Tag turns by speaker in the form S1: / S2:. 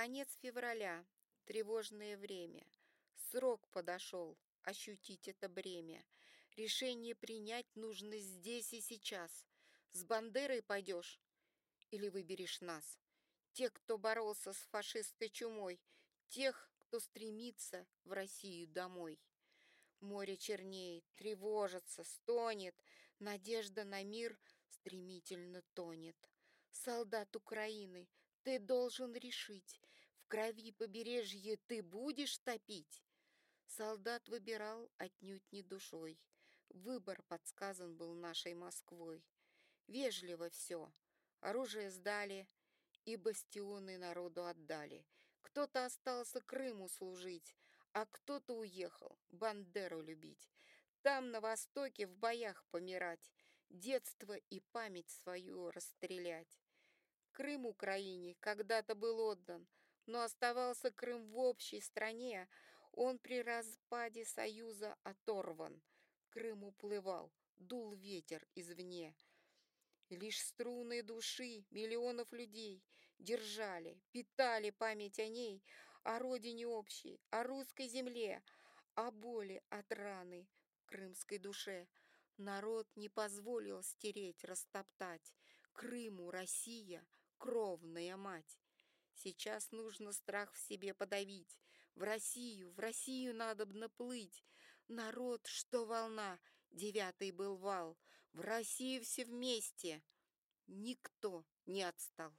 S1: Конец февраля, тревожное время. Срок подошел, ощутить это бремя. Решение принять нужно здесь и сейчас. С Бандерой пойдешь или выберешь нас? Тех, кто боролся с фашистской чумой, тех, кто стремится в Россию домой. Море чернеет, тревожится, стонет, надежда на мир стремительно тонет. Солдат Украины, ты должен решить, в крови побережье ты будешь топить. Солдат выбирал отнюдь не душой. Выбор подсказан был нашей Москвой. Вежливо все. Оружие сдали и бастионы народу отдали. Кто-то остался Крыму служить, а кто-то уехал Бандеру любить. Там, на востоке, в боях помирать, детство и память свою расстрелять. Крым Украине когда-то был отдан, но оставался Крым в общей стране. Он при распаде Союза оторван. Крым уплывал, дул ветер извне. Лишь струны души миллионов людей держали, питали память о ней, о родине общей, о русской земле, о боли от раны в крымской душе. Народ не позволил стереть, растоптать. Крыму Россия — кровная мать. Сейчас нужно страх в себе подавить. В Россию, в Россию надо плыть. Народ, что волна, девятый был вал. В Россию все вместе. Никто не отстал.